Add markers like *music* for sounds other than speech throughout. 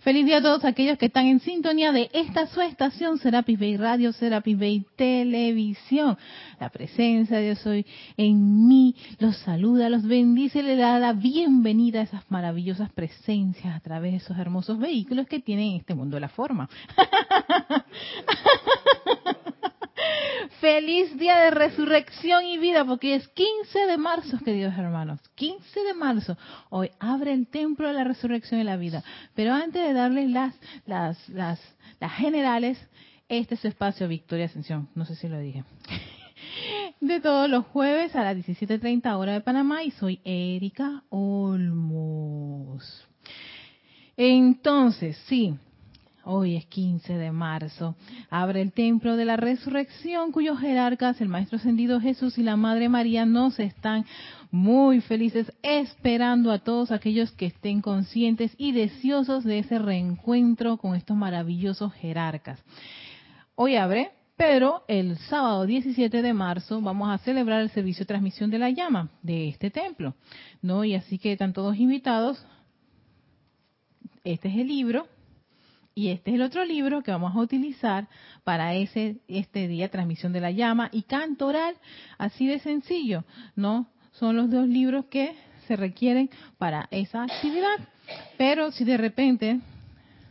Feliz día a todos aquellos que están en sintonía de esta su estación, Serapis Bay Radio, Serapis Bay Televisión. La presencia de Dios hoy en mí los saluda, los bendice, le da la bienvenida a esas maravillosas presencias a través de esos hermosos vehículos que tienen este mundo de la forma. *laughs* Feliz día de resurrección y vida, porque es 15 de marzo, queridos hermanos. 15 de marzo. Hoy abre el templo de la resurrección y la vida. Pero antes de darles las, las, las, las generales, este es su espacio Victoria Ascensión. No sé si lo dije. *laughs* De todos los jueves a las 17.30 hora de Panamá y soy Erika Olmos. Entonces, sí, Hoy es 15 de marzo. Abre el templo de la resurrección cuyos jerarcas, el Maestro Ascendido Jesús y la Madre María, nos están muy felices esperando a todos aquellos que estén conscientes y deseosos de ese reencuentro con estos maravillosos jerarcas. Hoy abre, pero el sábado 17 de marzo vamos a celebrar el servicio de transmisión de la llama de este templo. ¿no? Y así que están todos invitados. Este es el libro y este es el otro libro que vamos a utilizar para ese este día transmisión de la llama y canto oral, así de sencillo, ¿no? Son los dos libros que se requieren para esa actividad. Pero si de repente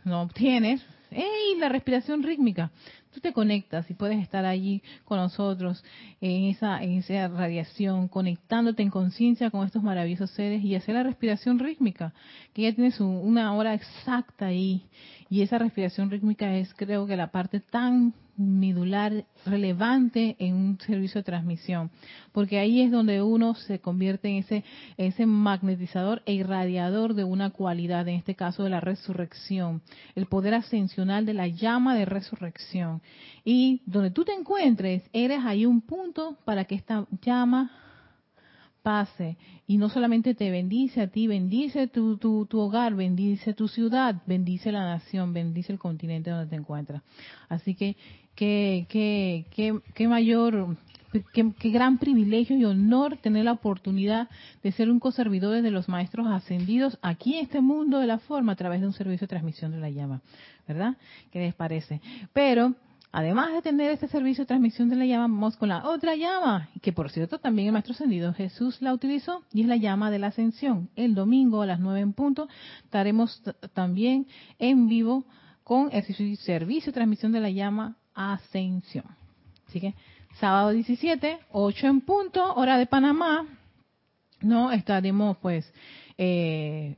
no obtienes, ¡hey! La respiración rítmica tú te conectas y puedes estar allí con nosotros en esa, radiación, conectándote en conciencia con estos maravillosos seres y hacer la respiración rítmica, que ya tienes una hora exacta ahí. Y esa respiración rítmica es creo que la parte tan medular relevante en un servicio de transmisión, porque ahí es donde uno se convierte en ese, ese magnetizador e irradiador de una cualidad, en este caso de la resurrección, el poder ascensional de la llama de resurrección. Y donde tú te encuentres, eres ahí un punto para que esta llama pase y no solamente te bendice a ti, bendice tu, tu, tu, hogar, bendice tu ciudad, bendice la nación, bendice el continente donde te encuentras. Así que qué, qué, qué, qué mayor, qué, gran privilegio y honor tener la oportunidad de ser un coservidor de los maestros ascendidos aquí en este mundo de la forma a través de un servicio de transmisión de la llama, ¿verdad? ¿Qué les parece? Pero Además de tener este servicio de transmisión de la llama, vamos con la otra llama, que por cierto también el Maestro Ascendido Jesús la utilizó, y es la llama de la ascensión. El domingo a las nueve en punto estaremos también en vivo con el servicio de transmisión de la llama ascensión. Así que sábado 17, 8 en punto, hora de Panamá, no estaremos pues eh,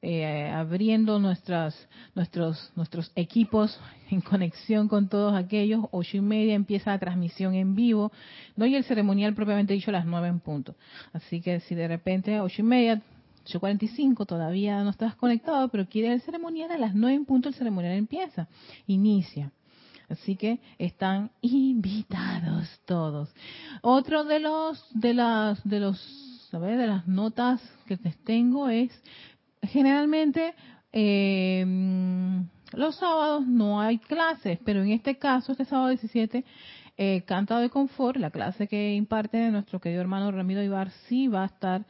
eh, abriendo nuestras, nuestros, nuestros equipos *laughs* en conexión con todos aquellos. Ocho y media empieza la transmisión en vivo, ¿no? Y el ceremonial propiamente dicho a las nueve en punto. Así que si de repente ocho y media, ocho cuarenta y cinco todavía no estás conectado, pero quiere el ceremonial a las nueve en punto, el ceremonial empieza, inicia. Así que están invitados todos. Otro de los, de las, de los, a de las notas que les tengo es generalmente eh, los sábados no hay clases, pero en este caso, este sábado 17, eh, Cantado de Confort, la clase que imparte nuestro querido hermano Ramiro Ibar, sí va a estar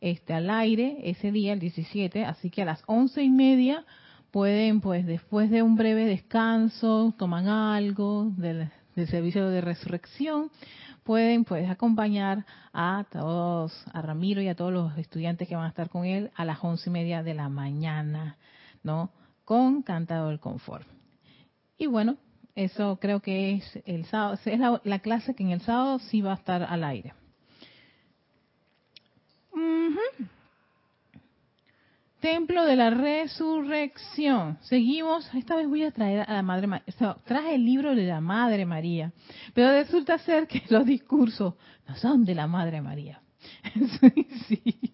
este, al aire ese día, el 17, así que a las once y media pueden, pues, después de un breve descanso, toman algo del, del servicio de resurrección, pueden pues acompañar a todos, a Ramiro y a todos los estudiantes que van a estar con él a las once y media de la mañana, ¿no? Con Cantado del Confort. Y bueno, eso creo que es el sábado, es la, clase que en el sábado sí va a estar al aire. Templo de la Resurrección. Seguimos, esta vez voy a traer a la Madre traje el libro de la Madre María, pero resulta ser que los discursos no son de la Madre María. *laughs* sí,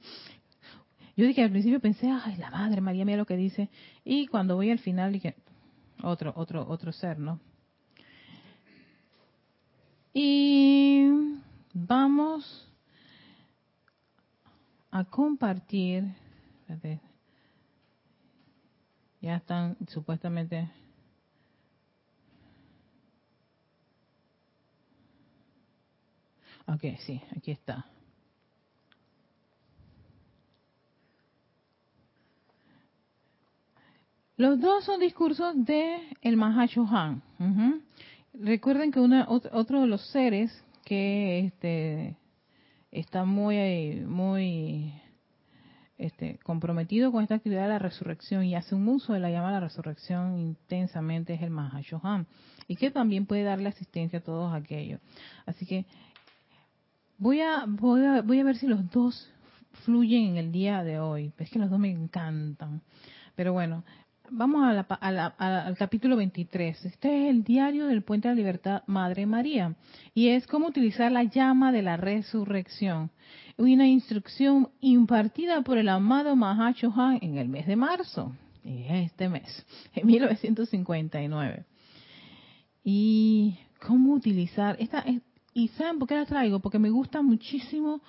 Yo dije al principio pensé, ay, la Madre María, mira lo que dice, y cuando voy al final dije, otro, otro, otro ser, ¿no? Y vamos a compartir, ya están supuestamente Ok, sí, aquí está. Los dos son discursos de el Mahashohan. Recuerden que una, otro de los seres que este, está muy, muy este, comprometido con esta actividad de la resurrección y hace un uso de la llama de la resurrección intensamente es el Mahashohan y que también puede darle asistencia a todos aquellos. Así que voy a, voy a, voy a ver si los dos fluyen en el día de hoy. Es que los dos me encantan. Pero bueno, vamos al capítulo 23. Este es el diario del Puente de la Libertad Madre María y es cómo utilizar la llama de la resurrección. Una instrucción impartida por el amado Mahachohan en el mes de marzo, este mes, en 1959. Y cómo utilizar esta y saben por qué la traigo porque me gusta muchísimo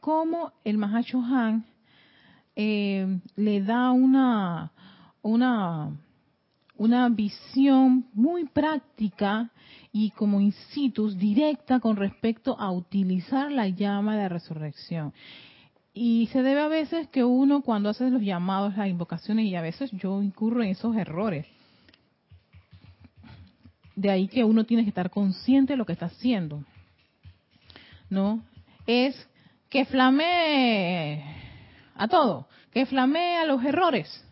cómo el Mahachohan eh, le da una una, una visión muy práctica y como incitus directa con respecto a utilizar la llama de resurrección. Y se debe a veces que uno cuando hace los llamados, las invocaciones, y a veces yo incurro en esos errores. De ahí que uno tiene que estar consciente de lo que está haciendo. ¿No? Es que flamee a todo, que flamee a los errores.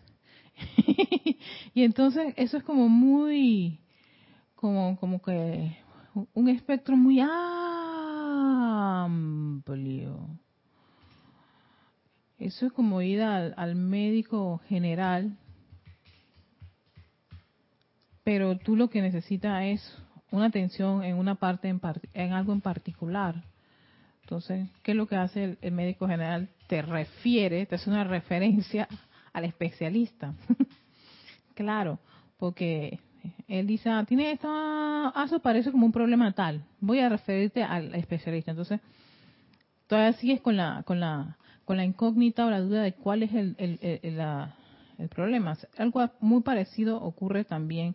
*laughs* y entonces eso es como muy, como, como que un espectro muy amplio. Eso es como ir al, médico general, pero tú lo que necesitas es una atención en una parte, en, en algo en particular. Entonces, ¿qué es lo que hace el, el médico general? Te refiere, te hace una referencia al especialista. *laughs* claro, porque él dice, ah, tiene esto, ah, eso parece como un problema tal. Voy a referirte al especialista. Entonces, todavía sigues con la, con la, con la incógnita o la duda de cuál es el, el, el, problema. Algo muy parecido ocurre también,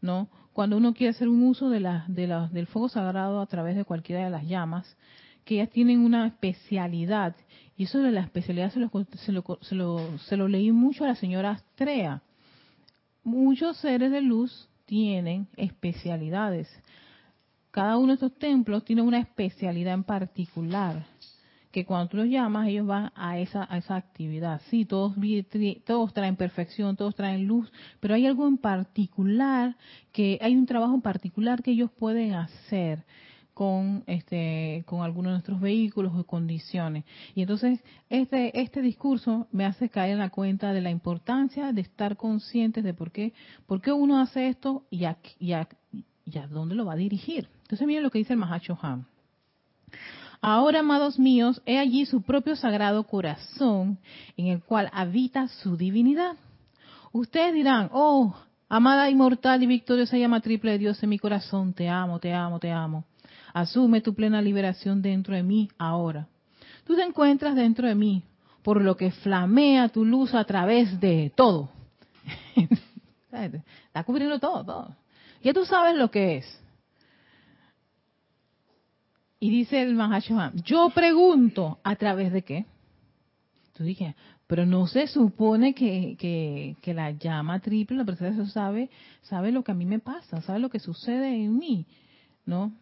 ¿no? Cuando uno quiere hacer un uso de la, de la, del fuego sagrado a través de cualquiera de las llamas, que ellas tienen una especialidad y eso de la especialidad se lo, se lo, se lo, se lo leí mucho a la señora Astrea. Muchos seres de luz tienen especialidades. Cada uno de estos templos tiene una especialidad en particular, que cuando tú los llamas, ellos van a esa, a esa actividad. Sí, todos, todos traen perfección, todos traen luz, pero hay algo en particular, que hay un trabajo en particular que ellos pueden hacer con este con algunos de nuestros vehículos o condiciones. Y entonces este este discurso me hace caer en la cuenta de la importancia de estar conscientes de por qué por qué uno hace esto y a, a, dónde lo va a dirigir. Entonces miren lo que dice el Mahacho Han. Ahora, amados míos, he allí su propio sagrado corazón en el cual habita su divinidad. Ustedes dirán, oh, amada inmortal y victoriosa llama triple Dios en mi corazón, te amo, te amo, te amo. Asume tu plena liberación dentro de mí ahora. Tú te encuentras dentro de mí, por lo que flamea tu luz a través de todo. *laughs* Está cubriendo todo, todo. Ya tú sabes lo que es. Y dice el Mahashohan, yo pregunto, ¿a través de qué? Tú dije, pero no se supone que, que, la llama triple, la persona sabe, sabe lo que a mí me pasa, sabe lo que sucede en mí, ¿no?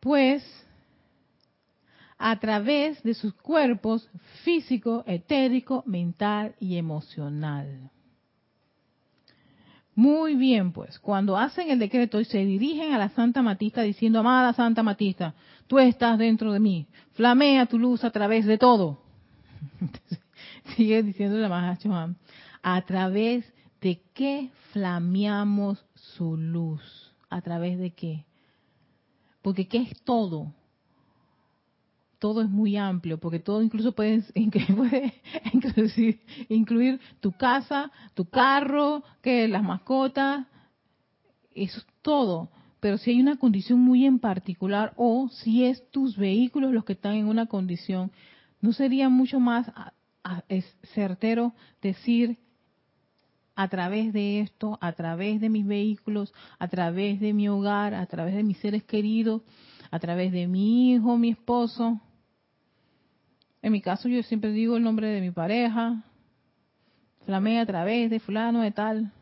Pues a través de sus cuerpos físico, etérico, mental y emocional. Muy bien, pues, cuando hacen el decreto y se dirigen a la Santa Matista diciendo, amada Santa Matista, tú estás dentro de mí, flamea tu luz a través de todo. *laughs* Sigue diciendo la Mahachohan, a través de qué flameamos su luz, a través de qué, porque ¿qué es todo? Todo es muy amplio, porque todo incluso *laughs* puede, incluir, tu casa, tu carro, que las mascotas, eso es todo. Pero si hay una condición muy en particular o si es tus vehículos los que están en una condición, ¿no sería mucho más certero decir a través de esto, a través de mis vehículos, a través de mi hogar, a través de mis seres queridos, a través de mi hijo, mi esposo. En mi caso yo siempre digo el nombre de mi pareja, flamea a través de fulano de tal.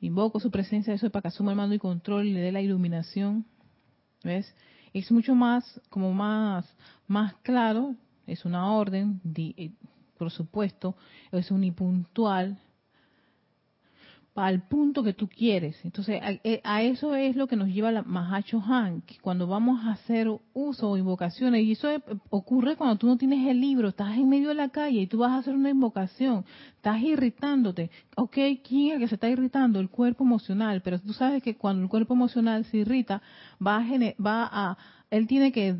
Invoco su presencia, eso es para que asuma el mando y control y le dé la iluminación. ¿Ves? Es mucho más, como más, más claro, es una orden, eh, por supuesto, es unipuntual, al punto que tú quieres. Entonces, eh, a, eso es lo que nos lleva la Mahacho Han, que cuando vamos a hacer uso o invocaciones, y eso ocurre cuando tú no tienes el libro, estás en medio de la calle y tú vas a hacer una invocación, estás irritándote. Ok, ¿quién es el que se está irritando? El cuerpo emocional, pero tú sabes que cuando el cuerpo emocional se irrita, va a, va a él tiene que,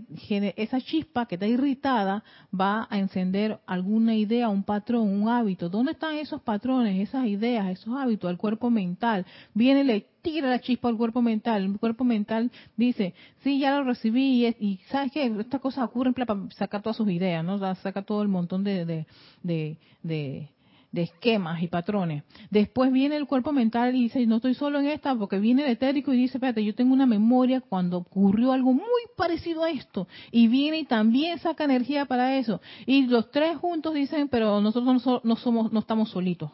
esa chispa que está irritada va a encender alguna idea, un patrón, un hábito. ¿Dónde están esos patrones, esas ideas, esos hábitos? El cuerpo mental. Viene, le tira la chispa al cuerpo mental. El cuerpo mental dice, sí, ya lo recibí y, ¿sabes qué? Esta cosa ocurre para sacar todas sus ideas, ¿no? Saca todo el montón de, de, de de esquemas y patrones. Después viene el cuerpo mental y dice, no estoy solo en esta, porque viene el etérico y dice, espérate, yo tengo una memoria cuando ocurrió algo muy parecido a esto. Y viene y también saca energía para eso. Y los tres juntos dicen, pero nosotros no, somos, no estamos solitos.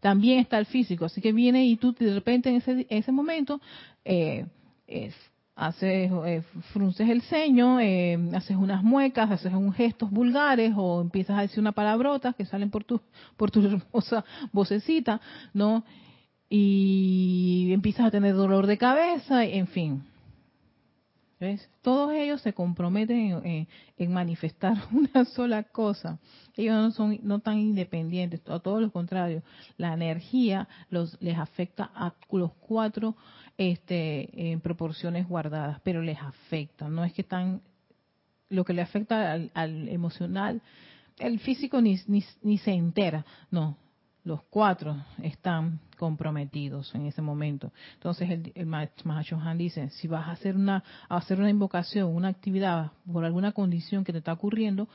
También está el físico. Así que viene y tú de repente en ese, ese momento eh, es, haces, eh, frunces el ceño, eh, haces unas muecas, haces unos gestos vulgares o empiezas a decir una palabrota que salen por tu, por tu hermosa *laughs* vocecita, ¿no? Y empiezas a tener dolor de cabeza, en fin. ¿Ves? Todos ellos se comprometen en, en, manifestar *laughs* una sola cosa. Ellos no son no tan independientes, a todo lo contrario. La energía los les afecta a los cuatro este, en proporciones guardadas, pero les afecta. No es que están, lo que le afecta al, emocional, el físico ni, ni, se entera, no. Los cuatro están comprometidos en ese momento. Entonces el, el Mahacho Han dice, si vas a hacer una, a hacer una invocación, una actividad por alguna condición que te está ocurriendo,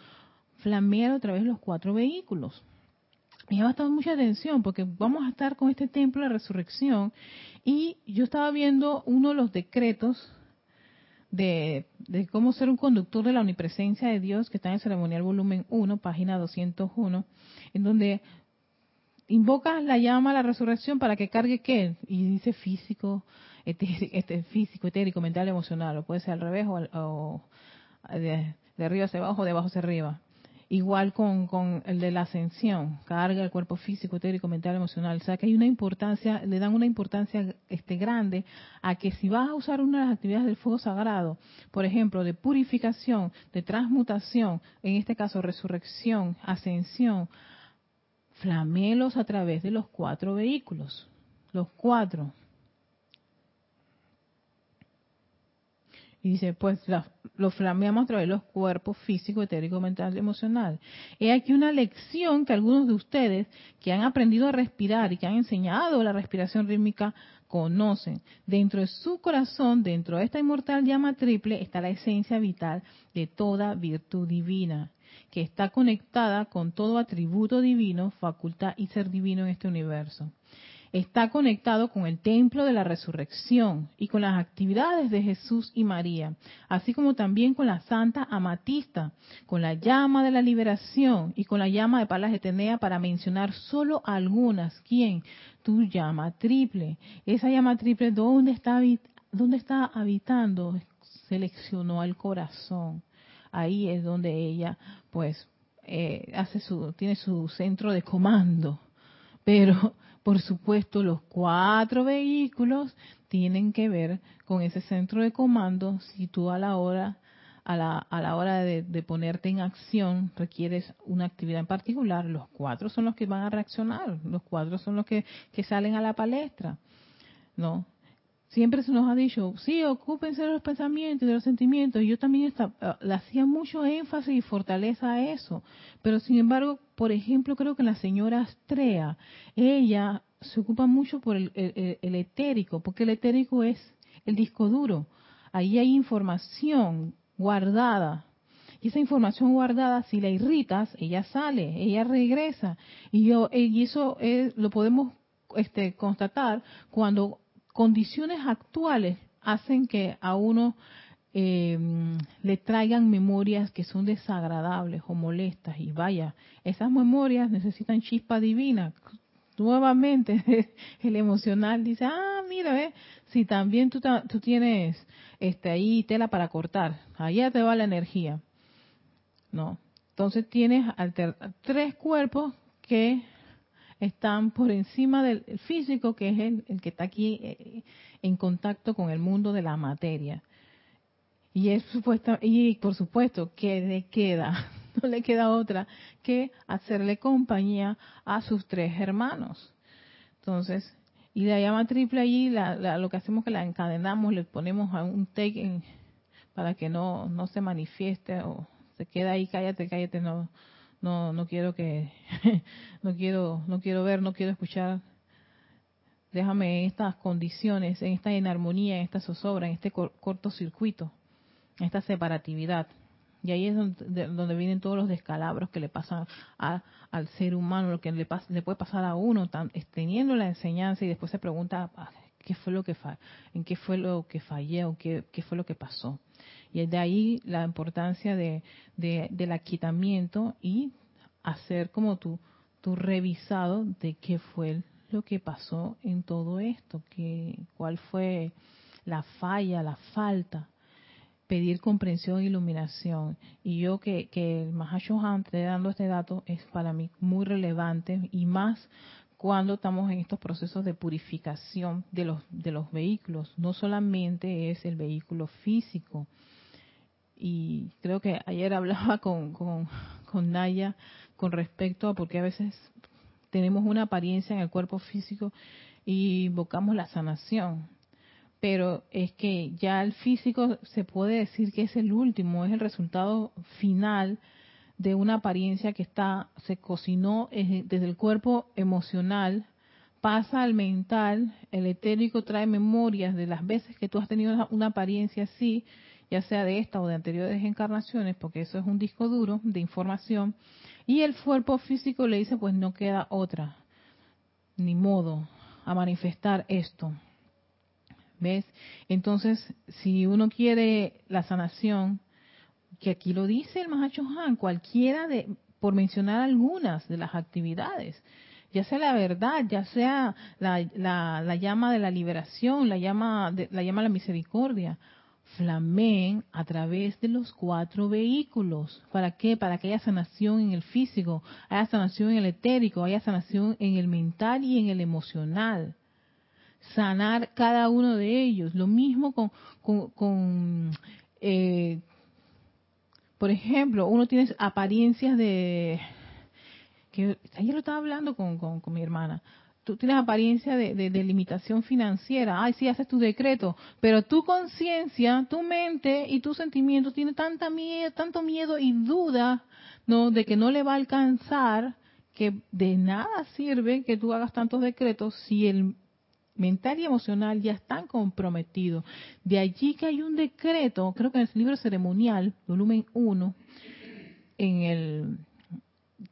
flamear otra vez los cuatro vehículos me ha bastado mucha atención porque vamos a estar con este templo de resurrección y yo estaba viendo uno de los decretos de, cómo ser un conductor de la omnipresencia de Dios que está en el ceremonial volumen 1, página 201, en donde invoca la llama a la resurrección para que cargue qué? Y dice físico, este, físico, etérico, mental, emocional, o puede ser al revés o, de, de arriba hacia abajo, de abajo hacia arriba. Igual con, con el de la ascensión, carga el cuerpo físico, etérico, mental, emocional. O sea que hay una importancia, le dan una importancia este, grande a que si vas a usar una de las actividades del fuego sagrado, por ejemplo, de purificación, de transmutación, en este caso resurrección, ascensión, flamelos a través de los cuatro vehículos. Los cuatro. Y dice, pues lo flameamos a través de los cuerpos físico, etérico, mental emocional. He aquí una lección que algunos de ustedes que han aprendido a respirar y que han enseñado la respiración rítmica conocen. Dentro de su corazón, dentro de esta inmortal llama triple, está la esencia vital de toda virtud divina, que está conectada con todo atributo divino, facultad y ser divino en este universo está conectado con el templo de la resurrección y con las actividades de Jesús y María, así como también con la Santa Amatista, con la llama de la liberación y con la llama de Palas de Tenea, para mencionar solo algunas. ¿Quién? Tu llama triple. Esa llama triple, ¿dónde está, está habitando? Seleccionó al corazón. Ahí es donde ella, pues, eh, hace su, tiene su centro de comando. Pero por supuesto, los cuatro vehículos tienen que ver con ese centro de comando. Si tú a la hora, a la, a la hora de, ponerte en acción requieres una actividad en particular, los cuatro son los que van a reaccionar, los cuatro son los que, que salen a la palestra. ¿No? Siempre se nos ha dicho, sí, ocúpense de los pensamientos y de los sentimientos. Yo también ah, le hacía mucho énfasis y fortaleza a eso. Pero sin embargo, por ejemplo, creo que la señora Astrea, ella se ocupa mucho por el, el etérico, porque el etérico es el disco duro. Ahí hay información guardada, y esa información guardada, si la irritas, ella sale, ella regresa. Y, yo, y eso lo podemos este, constatar cuando condiciones actuales hacen que a uno eh, le traigan memorias que son desagradables o molestas. Y vaya, esas memorias necesitan chispa divina. Nuevamente, *laughs* el emocional dice, ah, mira, ve, si también tú, tú tienes este, ahí tela para cortar, allá te va la energía. No, entonces tienes tres cuerpos que están por encima del físico, que es el, que está aquí eh, en contacto con el mundo de la materia. Y, es supuesta, y por supuesto que le queda, *laughs* no le queda otra que hacerle compañía a sus tres hermanos. Entonces, y la llama triple allí, lo que hacemos es que la encadenamos, le ponemos a un take para que no, no se manifieste o se queda ahí, cállate, cállate, no, no, no quiero que, *laughs* no quiero, no quiero ver, no quiero escuchar. Déjame en estas condiciones, en esta inarmonía, en esta zozobra, en este cortocircuito esta separatividad. Y ahí es donde, vienen todos los descalabros que le pasan al ser humano, lo que le, le puede pasar a uno, tan, teniendo la enseñanza y después se pregunta ah, qué fue lo que en qué fue lo que fallé o qué, qué fue lo que pasó. Y de ahí la importancia de, del aquitamiento y hacer como tu, tu revisado de qué fue lo que pasó en todo esto, que, cuál fue la falla, la falta pedir comprensión e iluminación. Y yo que, que el Mahashohan esté dando este dato es para mí muy relevante y más cuando estamos en estos procesos de purificación de los, de los vehículos. No solamente es el vehículo físico. Y creo que ayer *laughs* hablaba con, con, con Naya con respecto a porque a veces tenemos una apariencia en el cuerpo físico y invocamos la sanación pero es que ya el físico se puede decir que es el último, es el resultado final de una apariencia que está se cocinó desde el cuerpo emocional pasa al mental, el etérico trae memorias de las veces que tú has tenido una apariencia así, ya sea de esta o de anteriores encarnaciones, porque eso es un disco duro de información, y el cuerpo físico le dice, pues no queda otra, ni modo, a manifestar esto. ¿Ves? Entonces, si uno quiere la sanación, que aquí lo dice el Mahacho Han, cualquiera de, por mencionar algunas de las actividades, ya sea la verdad, ya sea la, la, llama de la liberación, la llama de la llama la misericordia, flamen a través de los cuatro vehículos. ¿Para qué? Para que haya sanación en el físico, haya sanación en el etérico, haya sanación en el mental y en el emocional sanar cada uno de ellos. Lo mismo con, con, eh, por ejemplo, uno tiene apariencias de, que ayer lo estaba hablando con, con, mi hermana, tú tienes apariencia de, de, limitación financiera, ay, sí, haces tu decreto, pero tu conciencia, tu mente y tus sentimientos tienen tanta miedo, tanto miedo y duda, ¿no? De que no le va a alcanzar, que de nada sirve que tú hagas tantos decretos si el mental y emocional ya están comprometidos. De allí que hay un decreto, creo que en el libro ceremonial, volumen 1, en el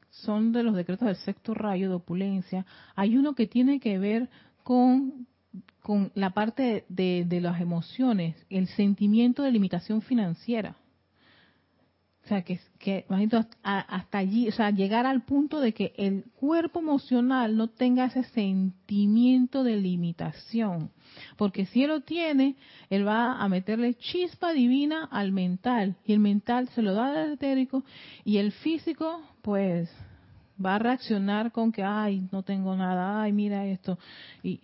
son de los decretos del sexto rayo de opulencia, hay uno que tiene que ver con, con la parte de, de las emociones, el sentimiento de limitación financiera. O sea, que, que hasta allí, o sea, llegar al punto de que el cuerpo emocional no tenga ese sentimiento de limitación. Porque si él lo tiene, él va a meterle chispa divina al mental. Y el mental se lo da al etérico. Y el físico, pues, va a reaccionar con que, ay, no tengo nada, ay, mira esto. Y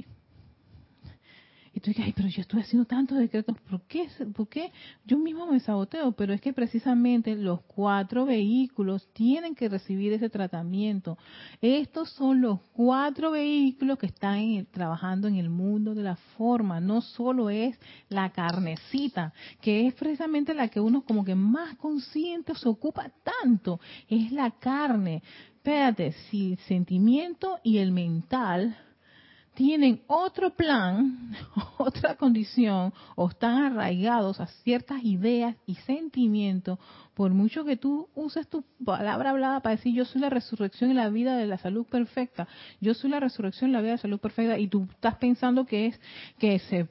y tú dices, ay, pero yo estoy haciendo tantos decretos, ¿por qué? ¿por qué? Yo mismo me saboteo, pero es que precisamente los cuatro vehículos tienen que recibir ese tratamiento. Estos son los cuatro vehículos que están trabajando en el mundo de la forma, no solo es la carnecita, que es precisamente la que uno como que más consciente se ocupa tanto, es la carne. Espérate, si el sentimiento y el mental tienen otro plan, *laughs* otra condición, o están arraigados a ciertas ideas y sentimientos, por mucho que tú uses tu palabra hablada para decir yo soy la resurrección y la vida de la salud perfecta, yo soy la resurrección y la vida de la salud perfecta, y tú estás pensando que es que se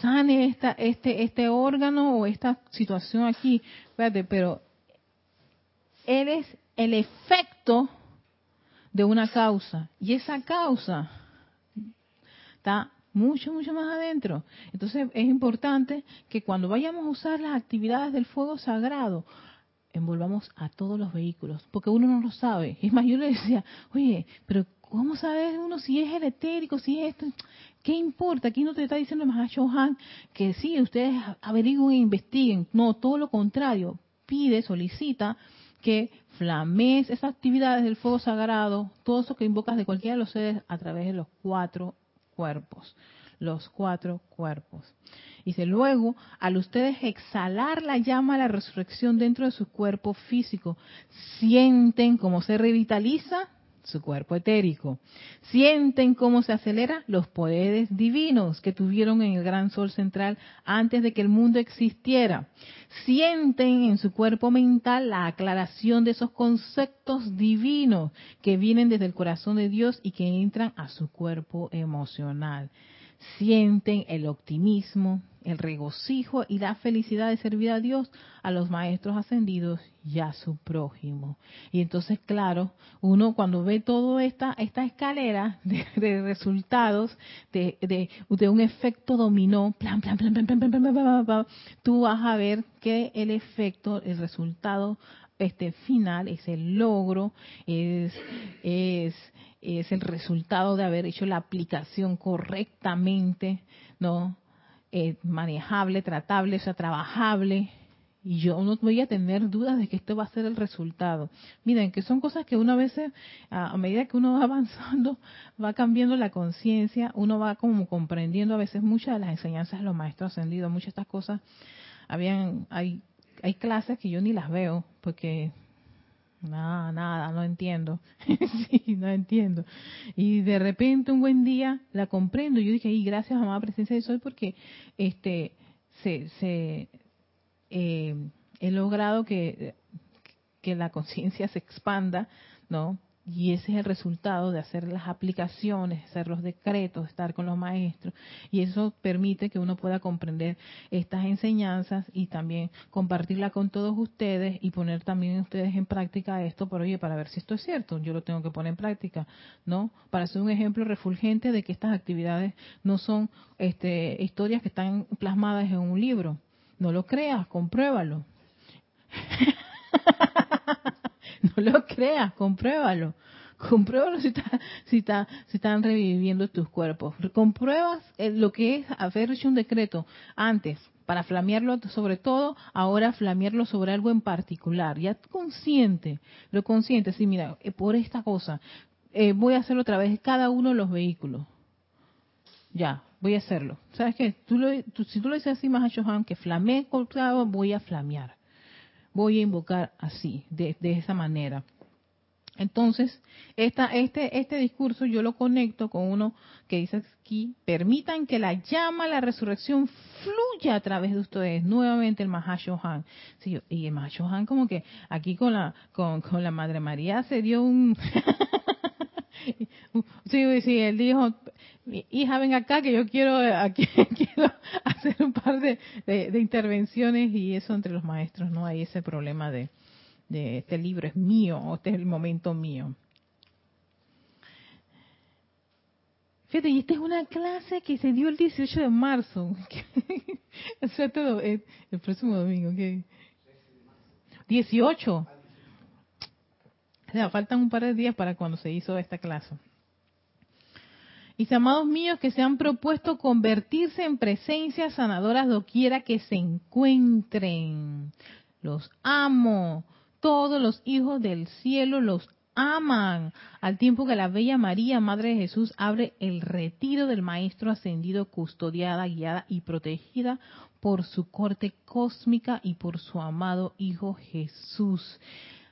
sane esta, este, este órgano o esta situación aquí. Pero él es el efecto de una causa. Y esa causa está mucho, mucho más adentro. Entonces es importante que cuando vayamos a usar las actividades del fuego sagrado, envolvamos a todos los vehículos, porque uno no lo sabe. Es más, yo le decía, oye, pero ¿cómo sabe uno si es el etérico, si es esto? ¿Qué importa? Aquí no te está diciendo más Johan que sí, ustedes averigüen e investiguen. No, todo lo contrario. Pide, solicita que flamees esas actividades del fuego sagrado, todo eso que invocas de cualquiera de los seres a través de los cuatro cuerpos. Los cuatro cuerpos. Dice, luego, al ustedes exhalar la llama de la resurrección dentro de su cuerpo físico, sienten cómo se revitaliza su cuerpo etérico. Sienten cómo se aceleran los poderes divinos que tuvieron en el gran sol central antes de que el mundo existiera. Sienten en su cuerpo mental la aclaración de esos conceptos divinos que vienen desde el corazón de Dios y que entran a su cuerpo emocional. Sienten el optimismo, el regocijo y la felicidad de servir a Dios, a los maestros ascendidos y a su prójimo. Y entonces, claro, uno cuando ve toda esta, esta escalera de, resultados, de, de, un efecto dominó, plan, plan, plan, tú vas a ver que el efecto, el resultado este final es el logro, es, es, es el resultado de haber hecho la aplicación correctamente, ¿no? Eh, manejable, tratable, o sea, trabajable. Y yo no voy a tener dudas de que esto va a ser el resultado. Miren, que son cosas que una vez, a medida que uno va *laughs* avanzando, va cambiando la conciencia, uno va como comprendiendo a veces muchas de las enseñanzas de los maestros ascendidos, muchas de estas cosas. Habían, hay, hay clases que yo ni las veo, porque Nada, nada, no entiendo. *laughs* sí, no entiendo. Y de repente un buen día la comprendo. Yo dije, y gracias a la presencia de Sol porque este se, se eh, he logrado que, que la conciencia se expanda, ¿no? Y ese es el resultado de hacer las aplicaciones, hacer los decretos, estar con los maestros. Y eso permite que uno pueda comprender estas enseñanzas y también compartirla con todos ustedes y poner también ustedes en práctica esto, pero oye, para ver si esto es cierto, yo lo tengo que poner en práctica, ¿no? Para ser un ejemplo refulgente de que estas actividades no son este, historias que están plasmadas en un libro. No lo creas, compruébalo. *laughs* *laughs* lo creas, compruébalo. Compruébalo si, está, si, está, si están reviviendo tus cuerpos. Compruebas eh, lo que es haber hecho un decreto antes para flamearlo sobre todo, ahora flamearlo sobre algo en particular. Ya consciente, lo consciente, sí, mira, eh, por esta cosa, eh, voy a hacerlo otra vez cada uno de los vehículos. Ya, voy a hacerlo. ¿Sabes qué? Tú lo, si tú lo dices así más a Johan, que flamee, voy a flamear voy a invocar así, de, esa manera. Entonces, esta, este, este discurso yo lo conecto con uno que dice aquí, permitan que la llama, la resurrección fluya a través de ustedes. Nuevamente el Mahashohan. Sí, y el Mahashohan como que aquí con la, con, con la Madre María se dio un... *laughs* sí, sí, él dijo, hija, ven acá que yo quiero, aquí, *laughs* quiero hacer un par de, intervenciones y eso entre los maestros, ¿no? Hay ese problema de, de este libro es mío, este es el momento mío. Fíjate, y esta es una clase que se dio el 18 de marzo. *laughs* o sea, todo, el, próximo domingo, ¿qué? 18. *laughs* O sea, faltan un par de días para cuando se hizo esta clase. Mis amados míos que se han propuesto convertirse en presencias sanadoras doquiera que se encuentren. Los amo. Todos los hijos del cielo los aman. Al tiempo que la Bella María, Madre de Jesús, abre el retiro del Maestro ascendido, custodiada, guiada y protegida por su corte cósmica y por su amado Hijo Jesús.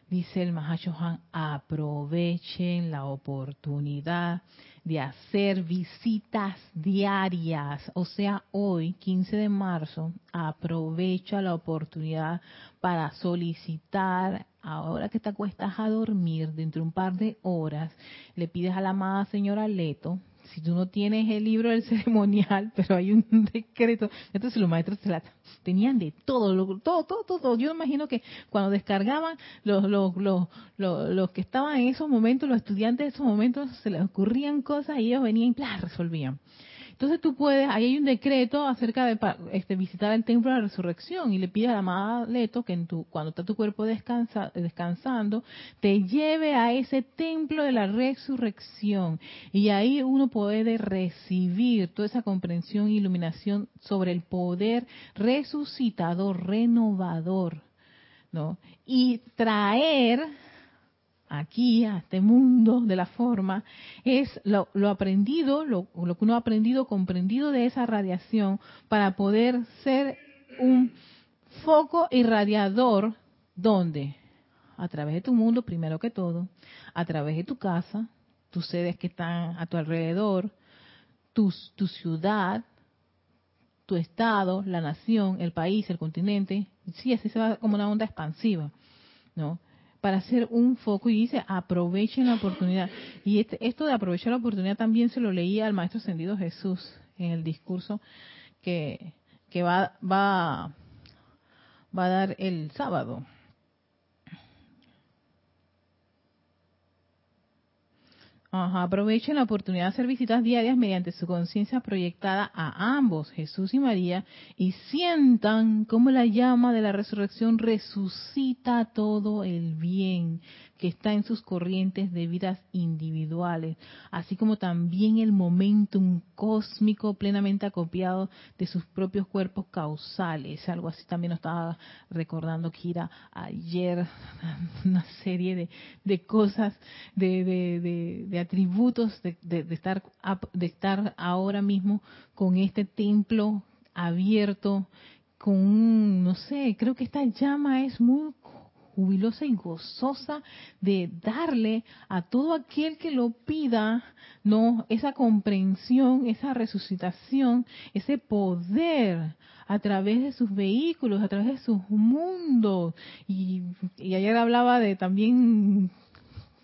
Dice el Mahashohan, aprovechen la oportunidad de hacer visitas diarias. O sea, hoy, 15 de marzo, aprovecha la oportunidad para solicitar, ahora que te acuestas a dormir, dentro de un par de horas, le pides a la amada señora Leto, si tú no tienes el libro del *laughs* ceremonial, pero hay un *laughs* decreto, entonces los maestros la, tenían de todo, todo, todo, todo. Yo imagino que cuando descargaban los, los, los, los, que estaban en esos momentos, los estudiantes de esos momentos, se les ocurrían cosas y ellos venían y resolvían. Entonces tú puedes, ahí hay un decreto acerca de este, visitar el templo de la resurrección y le pides a la amada Leto que en tu, cuando está tu cuerpo descansa, descansando, te lleve a ese templo de la resurrección. Y ahí uno puede recibir toda esa comprensión e iluminación sobre el poder resucitador, renovador, ¿no? Y traer aquí, a este mundo de la forma, es lo, aprendido, lo, lo, que uno ha aprendido, comprendido de esa radiación para poder ser un foco irradiador, ¿dónde? A través de tu mundo, primero que todo, a través de tu casa, tus sedes que están a tu alrededor, tu, tu ciudad, tu estado, la nación, el país, el continente. Sí, así se va como una onda expansiva, ¿no? Para hacer un foco y dice aprovechen la oportunidad. Y este, esto de aprovechar la oportunidad también se lo leía al Maestro Ascendido Jesús en el discurso que, que va, va, va a dar el sábado. Aprovechen la oportunidad de hacer visitas diarias mediante su conciencia proyectada a ambos, Jesús y María, y sientan cómo la llama de la resurrección resucita todo el bien que está en sus corrientes de vidas individuales, así como también el momentum cósmico plenamente acopiado de sus propios cuerpos causales. Algo así también nos estaba recordando Kira ayer, *laughs* una serie de, cosas, de, de atributos de, de, estar, de estar ahora mismo con este templo abierto, con no sé, creo que esta llama es muy jubilosa y gozosa de darle a todo aquel que lo pida, no, esa comprensión, esa resucitación, ese poder a través de sus vehículos, a través de sus mundos. Y, ayer hablaba de también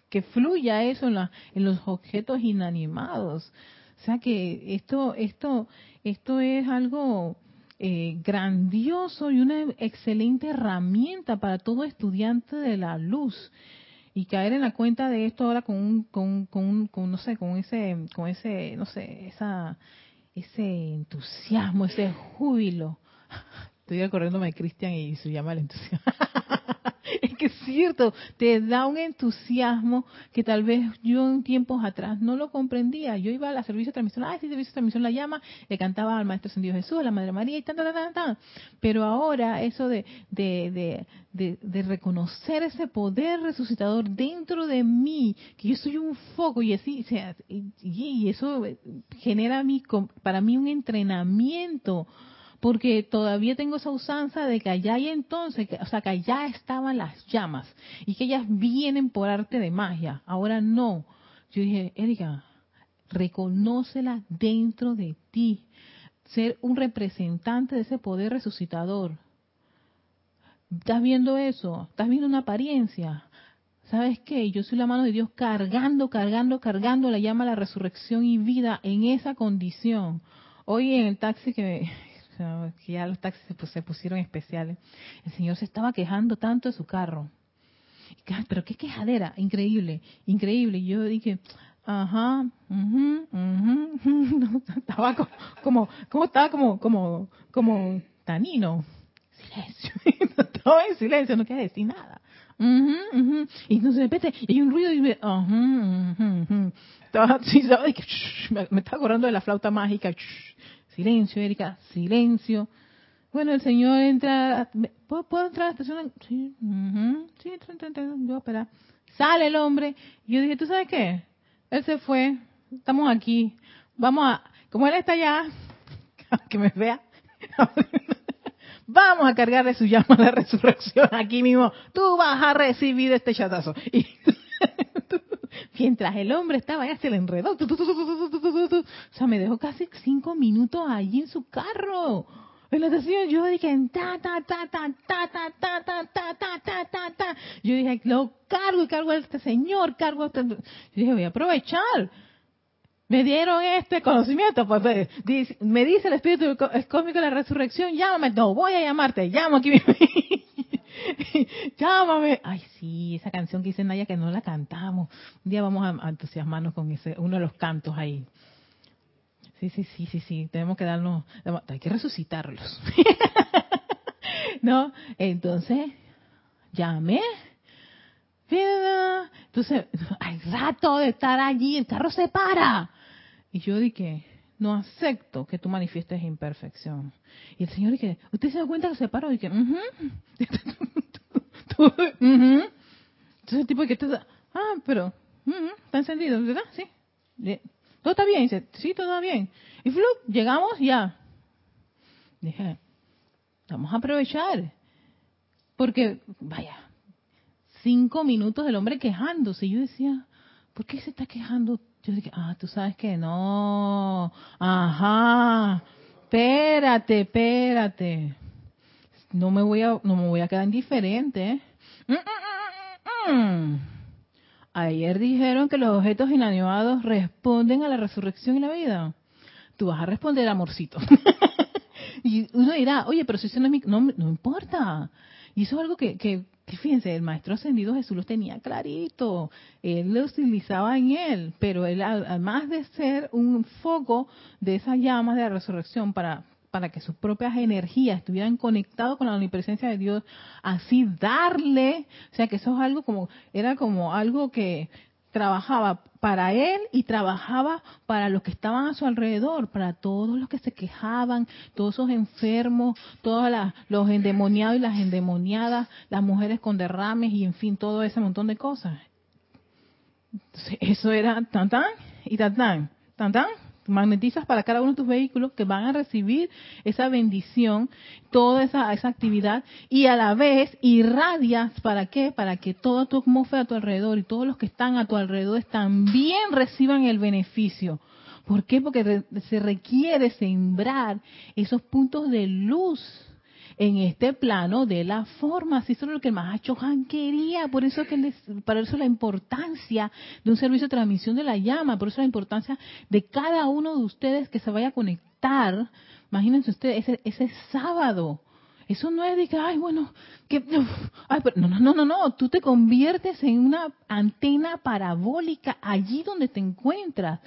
que fluya eso en, la, en los objetos inanimados. O sea que esto, esto, esto es algo eh, grandioso y una excelente herramienta para todo estudiante de la luz. Y caer en la cuenta de esto ahora con un, con, con, con no sé con ese con ese no sé esa ese entusiasmo ese júbilo. *laughs* Estoy acordándome de Cristian y su llama el entusiasmo *laughs* *laughs* es que es cierto, te da un entusiasmo que tal vez yo en tiempos atrás no lo comprendía. Yo iba a la servicio de transmisión, ah, sí, servicio de transmisión la llama, le cantaba al Maestro Sendido Jesús, a la Madre María y tan, tan, tan, tan. Pero ahora eso de, de, de, de, reconocer ese poder resucitador dentro de mí, que yo soy un foco y así, y, eso genera para mí un entrenamiento porque todavía tengo esa usanza de que allá y entonces, o sea, que allá estaban las llamas y que ellas vienen por arte de magia. Ahora no. Yo dije, Erika, reconócela dentro de ti. Ser un representante de ese poder resucitador. ¿Estás viendo eso? ¿Estás viendo una apariencia? ¿Sabes qué? Yo soy la mano de Dios cargando, cargando, cargando la llama, la resurrección y vida en esa condición. Hoy en el taxi que que ya los taxis se, pusieron especiales. El señor se estaba quejando tanto de su carro. Pero qué quejadera, increíble, increíble. Y yo dije, ajá, *laughs* estaba como, como, estaba como, como, como tanino. Silencio. *laughs* estaba en silencio, no quería decir nada. Y no se repite, y hay un ruido y me, estaba, sí, *laughs* me, me, estaba acordando de la flauta mágica. Silencio, Erika, silencio. Bueno, el señor entra. ¿Puedo, entrar a la estación? Sí, sí, entra, entra, entra, yo espera. Sale el hombre. Y yo dije, ¿tú sabes qué? Él se fue. Estamos aquí. Vamos a. Como él está allá, *laughs* que me vea. Vamos a cargarle su llama de resurrección aquí mismo. Tú vas a recibir este chatazo. Y mientras el hombre estaba ya se le enredó. O sea, me dejó casi cinco minutos allí en su carro. En la estación yo dije, ta, ta, ta, ta, ta, ta, ta, ta, ta, ta, ta, ta, ta. Yo dije, lo cargo y cargo a este señor, cargo a este... Yo dije, voy a aprovechar. Me dieron este conocimiento, pues me dice el espíritu cósmico la resurrección, llámame, no voy a llamarte, llamo aquí. *laughs* Llámame. Ay, sí, esa canción que dice Naya que no la cantamos. Un día vamos a, entusiasmarnos con ese, uno de los cantos ahí. Sí, sí, sí, sí, sí. Tenemos que darnos, hay que resucitarlos. *laughs* ¿No? Entonces, llamé. Entonces, hay rato de estar allí, el carro se para. Y yo dije, no acepto que tú manifiestes imperfección. Y el Señor dije, ¿usted se da cuenta que se paró? Y dije, uh *laughs* Entonces el tipo que está, ah, pero, está encendido, ¿verdad? Sí. Todo está bien, dice, sí, todo está bien. Y flup, llegamos ya. Dije, vamos a aprovechar. Porque, vaya, cinco minutos del hombre quejándose. Y yo decía, ¿por qué se está quejando? Yo dije, ah, tú sabes que no. Ajá. Espérate, espérate. No me voy a, no me voy a quedar indiferente. Mm, mm, mm, Ayer dijeron que los objetos inanimados responden a la resurrección y la vida. Tú vas a responder, amorcito. *laughs* y uno dirá, oye, pero si eso no es mi... No, no importa. Y eso es algo que, que, fíjense, el maestro ascendido Jesús lo tenía clarito, él lo utilizaba en él, pero él, además de ser un foco de esa llama de la resurrección para, para que sus propias energías estuvieran conectadas con la omnipresencia de Dios, así darle, o sea que eso es algo como, era como algo que trabajaba para él y trabajaba para los que estaban a su alrededor, para todos los que se quejaban, todos esos enfermos, todos los endemoniados y las endemoniadas, las mujeres con derrames y en fin, todo ese montón de cosas. eso era tan tan y tan tan, tan tan, magnetizas para cada uno de tus vehículos que van a recibir esa bendición, toda esa, esa actividad y a la vez irradias para qué? Para que toda tu atmósfera a tu alrededor y todos los que están a tu alrededor también reciban el beneficio. ¿Por qué? Porque se requiere sembrar esos puntos de luz en este plano de la forma. Así es lo que el Mahacho Han quería. Por eso que les, para eso la importancia de un servicio de transmisión de la llama. Por eso la importancia de cada uno de ustedes que se vaya a conectar. Imagínense ustedes ese, ese sábado. Eso no es de que, ay, bueno, que, no, no, no, no, no, tú te conviertes en una antena parabólica allí donde te encuentras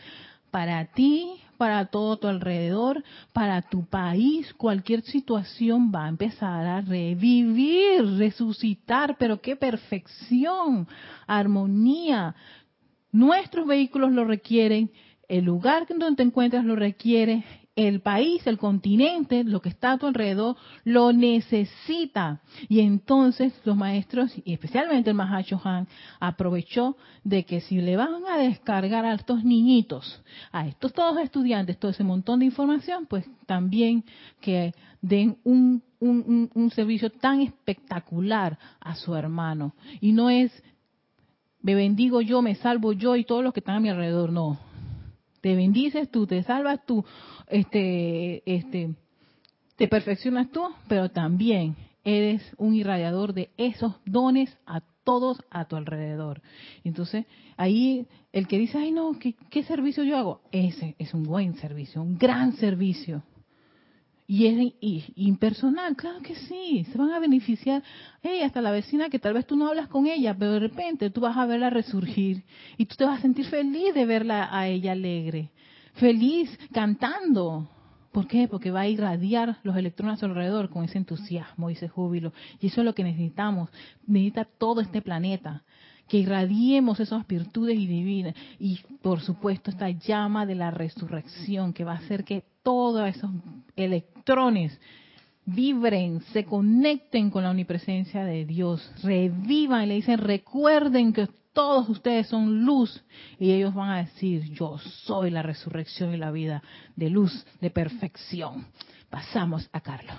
para ti, para todo tu alrededor, para tu país, cualquier situación va a empezar a revivir, resucitar, pero qué perfección, armonía. Nuestros vehículos lo requieren, el lugar donde te encuentras lo requiere, el país, el continente, lo que está a tu alrededor, lo necesita. Y entonces los maestros, y especialmente el Mahacho Han, aprovechó de que si le van a descargar a estos niñitos, a estos todos estudiantes, todo ese montón de información, pues también que den un, un, un servicio tan espectacular a su hermano. Y no es, me bendigo yo, me salvo yo y todos los que están a mi alrededor, no te bendices tú, te salvas tú, este, este, te perfeccionas tú, pero también eres un irradiador de esos dones a todos a tu alrededor. Entonces, ahí el que dice, ay no, ¿qué, qué servicio yo hago? Ese es un buen servicio, un gran servicio. Y es impersonal, claro que sí, se van a beneficiar. Hey, hasta la vecina que tal vez tú no hablas con ella, pero de repente tú vas a verla resurgir y tú te vas a sentir feliz de verla a ella alegre, feliz cantando. ¿Por qué? Porque va a irradiar los electrones a su alrededor con ese entusiasmo y ese júbilo. Y eso es lo que necesitamos. Necesita todo este planeta que irradiemos esas virtudes divinas y por supuesto esta llama de la resurrección que va a hacer que todos esos electrones vibren, se conecten con la omnipresencia de Dios, revivan y le dicen, recuerden que todos ustedes son luz y ellos van a decir, yo soy la resurrección y la vida de luz, de perfección. Pasamos a Carlos.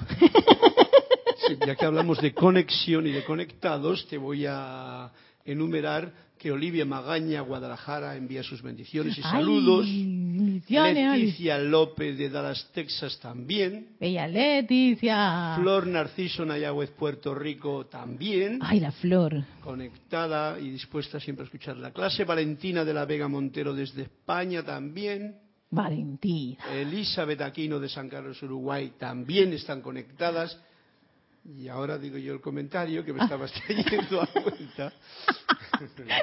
ya que hablamos de conexión y de conectados, te voy a enumerar que Olivia Magaña, Guadalajara, envía sus bendiciones y saludos. Leticia López de Dallas, Texas también. Bella Leticia. Flor Narciso Nayagüez, Puerto Rico también. Ay, la flor. Conectada y dispuesta siempre a escuchar la clase. Valentina de la Vega Montero desde España también. Valentina. Elizabeth Aquino de San Carlos, Uruguay también están conectadas. Y ahora digo yo el comentario que me estabas *laughs* trayendo a cuenta.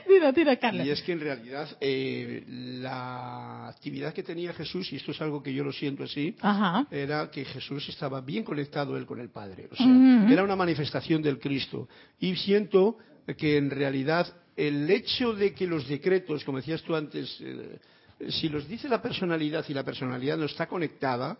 tira, tira, Carla. Y es que en realidad eh, la actividad que tenía Jesús, y esto es algo que yo lo siento así, era que Jesús estaba bien conectado él con el Padre. O sea, era una manifestación del Cristo. Y siento que en realidad el hecho de que los decretos, como decías tú antes, eh, si los dice la personalidad y la personalidad no está conectada,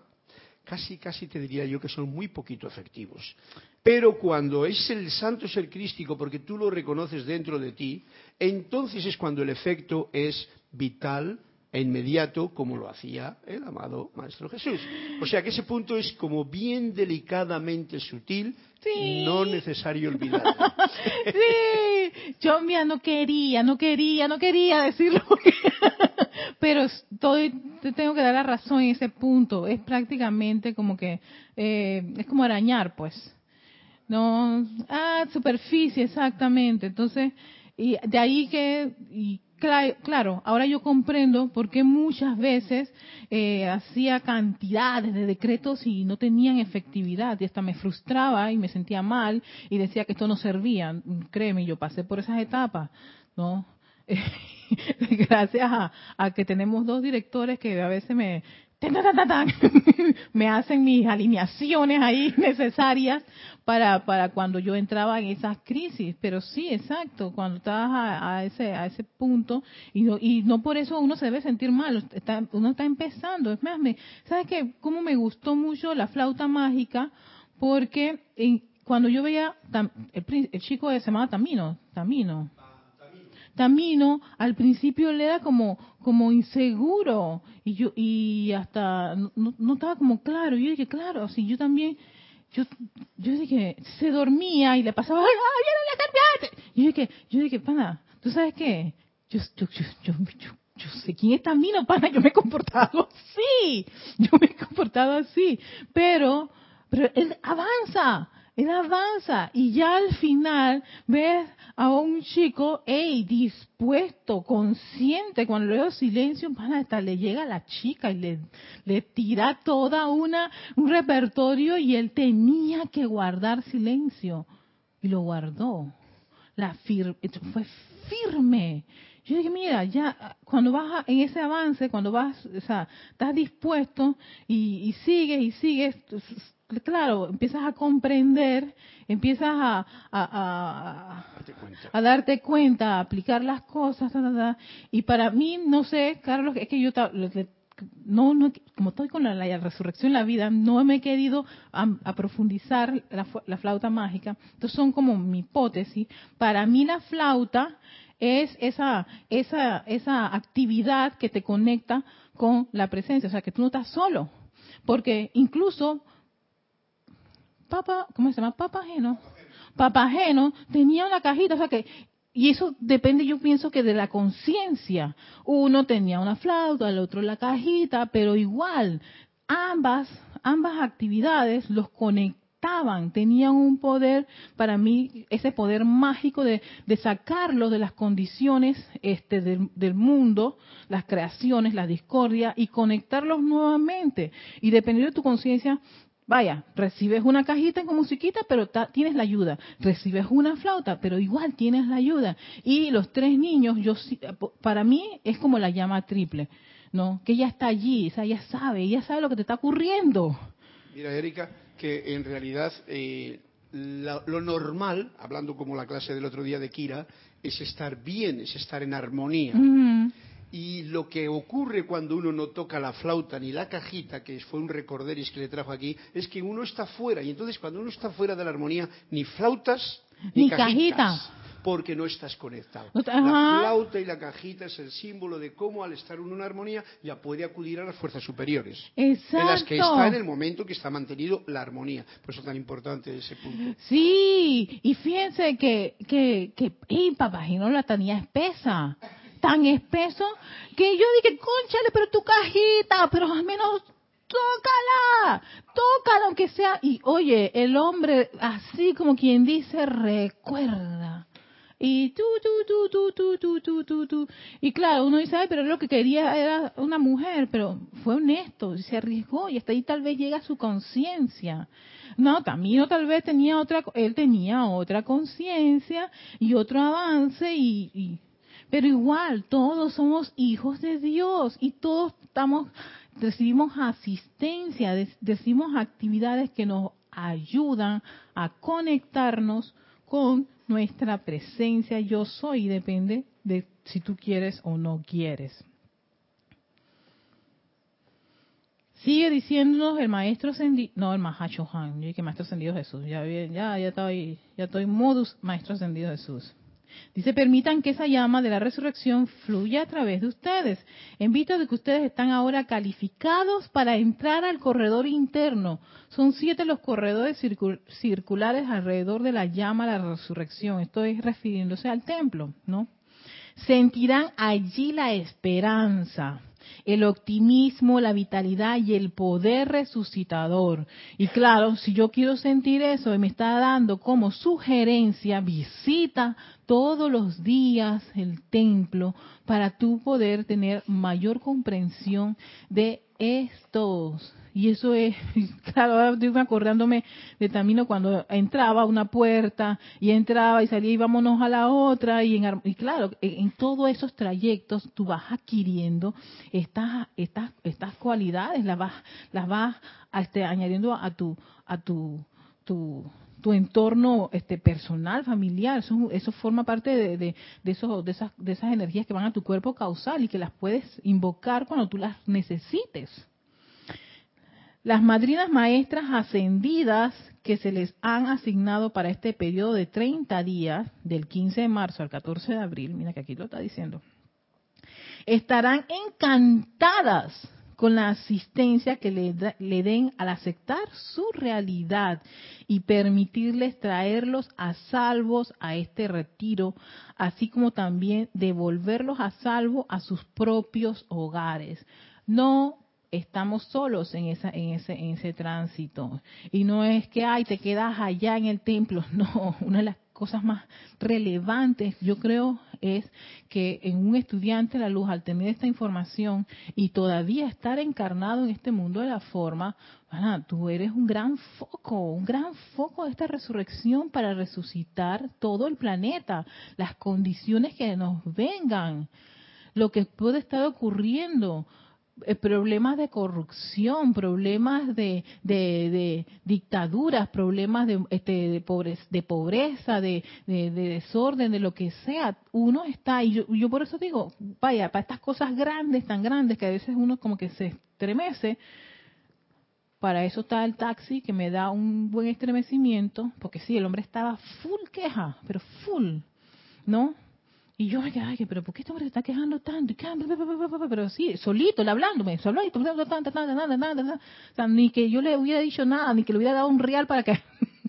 casi, casi te diría yo que son muy poquito efectivos. Pero cuando es el santo ser crístico, porque tú lo reconoces dentro de ti, entonces es cuando el efecto es vital e inmediato, como lo hacía el amado Maestro Jesús. O sea que ese punto es como bien delicadamente sutil, no necesario olvidarlo. *laughs* sí, yo mira, no quería, no quería, no quería decirlo. *laughs* pero estoy, te tengo que dar la razón en ese punto. Es prácticamente como que, eh, es como arañar, pues. No, ah, superficie, exactamente. Entonces, y de ahí que, y claro, ahora yo comprendo por qué muchas veces eh, hacía cantidades de decretos y no tenían efectividad y hasta me frustraba y me sentía mal y decía que esto no servía. Créeme, yo pasé por esas etapas, ¿no? *laughs* gracias a, que tenemos dos directores que a veces me *laughs* me hacen mis alineaciones ahí *laughs* necesarias para, para cuando yo entraba en esas crisis. Pero sí, exacto, cuando estás a, ese, a ese punto, y no, y no por eso uno se debe sentir mal, uno está empezando. Es más, me, ¿sabes qué? Cómo me gustó mucho la flauta mágica, porque cuando yo veía, el, el chico se llamaba Tamino, Tamino, Tamino al principio le era como como inseguro y yo y hasta no, estaba como claro. Yo dije claro así yo también yo yo dije se dormía y le pasaba *laughs* ay, la y yo dije yo dije pana tú sabes qué yo yo yo, yo, yo sé quién es Tamino pana yo me he comportado así yo me he comportado así pero pero él avanza él avanza y ya al final ves a un chico, hey, dispuesto, consciente, cuando leo silencio, hasta le llega a la chica y le, le tira toda una, un repertorio y él tenía que guardar silencio. Y lo guardó. La fue firme. Yo dije, mira, ya cuando vas en ese avance, cuando vas, o sea, estás dispuesto y, y sigues y sigues, claro, empiezas a comprender, empiezas a, a, a, darte cuenta, a aplicar las cosas, y para mí, no sé, Carlos, es que yo no, no como estoy con la, resurrección en la vida, no me he querido a, profundizar la, la, flauta mágica. Entonces son como mi hipótesis. Para mí la flauta es esa, esa, esa actividad que te conecta con la presencia, o sea, que tú no estás solo. Porque incluso Papa, ¿cómo se llama? Papageno. Papageno tenía una cajita, o sea que, y eso depende, yo pienso que de la conciencia. Uno tenía una flauta, el otro la cajita, pero igual, ambas, ambas actividades los conectaban, tenían un poder, para mí, ese poder mágico de, de sacarlos de las condiciones este, del, del, mundo, las creaciones, la discordia, y conectarlos nuevamente. Y dependiendo de tu conciencia, Vaya, recibes una cajita con musiquita, pero tienes la ayuda. Recibes una flauta, pero igual tienes la ayuda. Y los tres niños, yo para mí es como la llama triple, ¿no? Que ella está allí, o sea, ella sabe, ella sabe lo que te está ocurriendo. Mira, Erika, que en realidad eh, lo normal, hablando como la clase del otro día de Kira, es estar bien, es estar en armonía. Y lo que ocurre cuando uno no toca la flauta ni la cajita, que fue un recorderis que le trajo aquí, es que uno está fuera. Y entonces cuando uno está fuera de la armonía, ni flautas ni, cajitas. Porque no estás conectado. la flauta y la cajita es el símbolo de cómo al estar en una armonía ya puede acudir a las fuerzas superiores. Exacto. En las que está en el momento que está mantenido la armonía. Por eso es tan importante ese punto. Sí, y fíjense que, que, que y no la tenía espesa tan espeso que yo dije, conchale, pero tu cajita, pero al menos tócala, tócala aunque sea. Y oye, el hombre, así como quien dice, recuerda y tú, tú, tú, tú, tú, tú, tú, tú. Y claro, uno dice, ay, pero lo que quería era una mujer, pero fue honesto, se arriesgó y hasta ahí tal vez llega su conciencia. No, Tamino tal vez tenía otra, él tenía otra conciencia y otro avance y, y, pero igual todos somos hijos de Dios y todos estamos, recibimos asistencia, recibimos actividades que nos ayudan a conectarnos con nuestra presencia. Yo soy, depende de si tú quieres o no quieres. Sigue diciéndonos el maestro ascendido, no el Mahacho Han, yo maestro ascendido Jesús, ya, ya, ya estoy, ya estoy modus maestro ascendido Jesús. Dice, permitan que esa llama de la resurrección fluya a través de ustedes. En vista de que ustedes están ahora calificados para entrar al corredor interno. Son siete los corredores circulares alrededor de la llama de la resurrección. Estoy refiriéndose al templo, ¿no? Sentirán allí la esperanza el optimismo, la vitalidad y el poder resucitador. Y claro, si yo quiero sentir eso y me está dando como sugerencia, visita todos los días el templo para tú poder tener mayor comprensión de estos y eso es, *laughs* claro, estoy acordándome de Tamino cuando entraba a una puerta y entraba y salía y vámonos a la otra. Y, en, y claro, en, todos esos trayectos tú vas adquiriendo estas, estas, estas cualidades, las vas, las vas este, añadiendo a tu, a tu, tu, entorno este personal, familiar, eso, eso forma parte de, de, de, de, esas, de esas energías que van a tu cuerpo causal y que las puedes invocar cuando tú las necesites. Las madrinas maestras ascendidas que se les han asignado para este periodo de 30 días, del 15 de marzo al 14 de abril, mira que aquí lo está diciendo, estarán encantadas con la asistencia que le, den al aceptar su realidad y permitirles traerlos a salvos a este retiro, así como también devolverlos a salvo a sus propios hogares. No estamos solos en, esa, en, ese, en ese tránsito. Y no es que, ay, te quedas allá en el templo. *laughs* No, una de las cosas más relevantes, yo creo, es que en un estudiante la luz, al tener esta información y todavía estar encarnado en este mundo de la forma, tú eres un gran foco, un gran foco de esta resurrección para resucitar todo el planeta, las condiciones que nos vengan, lo que puede estar ocurriendo problemas de corrupción, problemas de, de, dictaduras, problemas de, este, de, pobreza, de, pobreza de, desorden, de lo que sea. Uno está, y yo, yo por eso digo, vaya, para estas cosas grandes, tan grandes, que a veces uno como que se estremece, para eso está el taxi que me da un buen estremecimiento, porque sí, el hombre estaba full queja, pero full, ¿no? Y yo me quedé, ay, pero ¿por qué este hombre se está quejando tanto? Pero sí, solito, hablándome, solito, ni que yo le hubiera dicho nada, ni que le hubiera dado un real para que